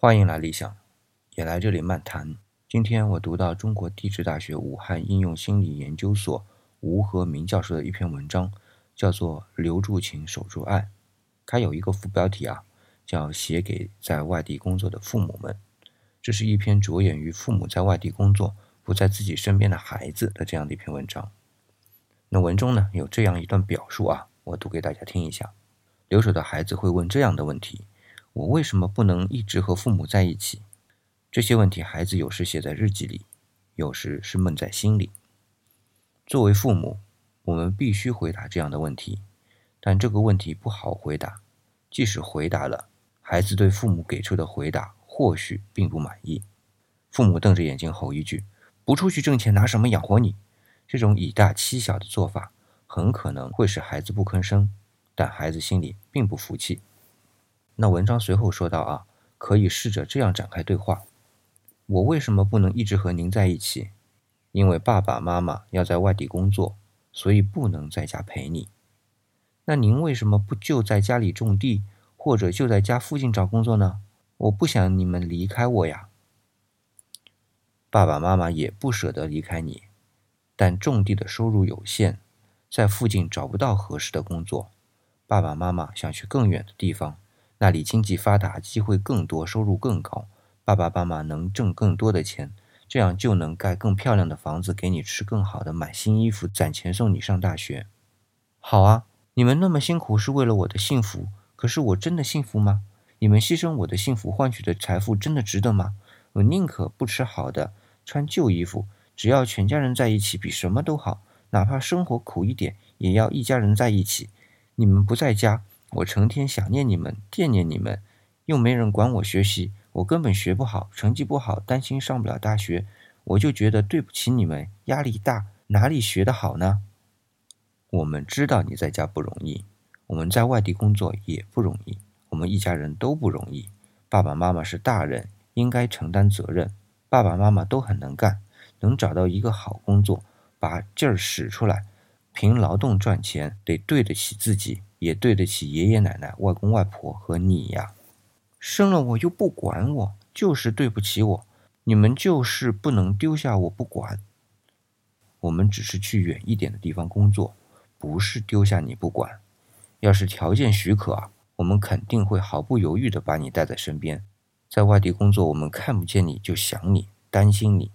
欢迎来理想，也来这里漫谈。今天我读到中国地质大学武汉应用心理研究所吴和明教授的一篇文章，叫做《留住情，守住爱》。它有一个副标题啊，叫“写给在外地工作的父母们”。这是一篇着眼于父母在外地工作不在自己身边的孩子的这样的一篇文章。那文中呢有这样一段表述啊，我读给大家听一下。留守的孩子会问这样的问题。我为什么不能一直和父母在一起？这些问题，孩子有时写在日记里，有时是闷在心里。作为父母，我们必须回答这样的问题，但这个问题不好回答。即使回答了，孩子对父母给出的回答或许并不满意。父母瞪着眼睛吼一句：“不出去挣钱，拿什么养活你？”这种以大欺小的做法，很可能会使孩子不吭声，但孩子心里并不服气。那文章随后说道：“啊，可以试着这样展开对话。我为什么不能一直和您在一起？因为爸爸妈妈要在外地工作，所以不能在家陪你。那您为什么不就在家里种地，或者就在家附近找工作呢？我不想你们离开我呀。爸爸妈妈也不舍得离开你，但种地的收入有限，在附近找不到合适的工作，爸爸妈妈想去更远的地方。”那里经济发达，机会更多，收入更高，爸爸妈妈能挣更多的钱，这样就能盖更漂亮的房子给你，吃更好的，买新衣服，攒钱送你上大学。好啊，你们那么辛苦是为了我的幸福，可是我真的幸福吗？你们牺牲我的幸福换取的财富真的值得吗？我宁可不吃好的，穿旧衣服，只要全家人在一起比什么都好，哪怕生活苦一点，也要一家人在一起。你们不在家。我成天想念你们，惦念你们，又没人管我学习，我根本学不好，成绩不好，担心上不了大学，我就觉得对不起你们，压力大，哪里学得好呢？我们知道你在家不容易，我们在外地工作也不容易，我们一家人都不容易。爸爸妈妈是大人，应该承担责任。爸爸妈妈都很能干，能找到一个好工作，把劲儿使出来，凭劳动赚钱，得对得起自己。也对得起爷爷奶奶、外公外婆和你呀，生了我又不管我，就是对不起我。你们就是不能丢下我不管。我们只是去远一点的地方工作，不是丢下你不管。要是条件许可啊，我们肯定会毫不犹豫地把你带在身边。在外地工作，我们看不见你就想你，担心你。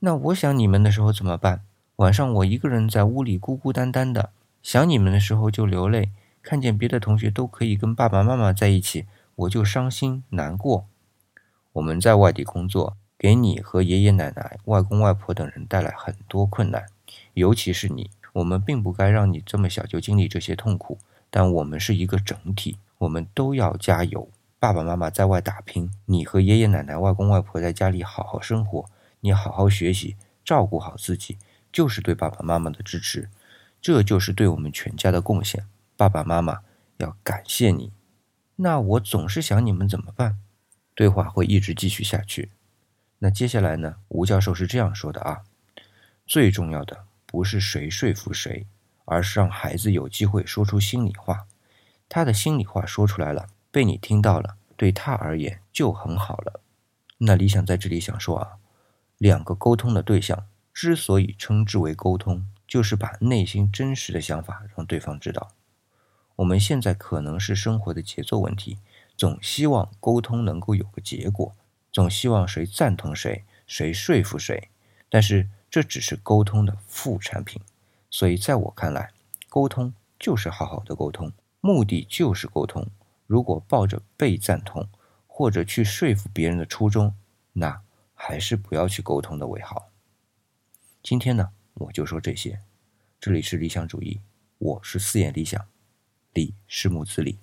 那我想你们的时候怎么办？晚上我一个人在屋里孤孤单单的。想你们的时候就流泪，看见别的同学都可以跟爸爸妈妈在一起，我就伤心难过。我们在外地工作，给你和爷爷奶奶、外公外婆等人带来很多困难，尤其是你。我们并不该让你这么小就经历这些痛苦，但我们是一个整体，我们都要加油。爸爸妈妈在外打拼，你和爷爷奶奶、外公外婆在家里好好生活，你好好学习，照顾好自己，就是对爸爸妈妈的支持。这就是对我们全家的贡献，爸爸妈妈要感谢你。那我总是想你们怎么办？对话会一直继续下去。那接下来呢？吴教授是这样说的啊：最重要的不是谁说服谁，而是让孩子有机会说出心里话。他的心里话说出来了，被你听到了，对他而言就很好了。那理想在这里想说啊，两个沟通的对象之所以称之为沟通。就是把内心真实的想法让对方知道。我们现在可能是生活的节奏问题，总希望沟通能够有个结果，总希望谁赞同谁，谁说服谁。但是这只是沟通的副产品。所以在我看来，沟通就是好好的沟通，目的就是沟通。如果抱着被赞同或者去说服别人的初衷，那还是不要去沟通的为好。今天呢？我就说这些，这里是理想主义，我是四眼理想，理是木子李。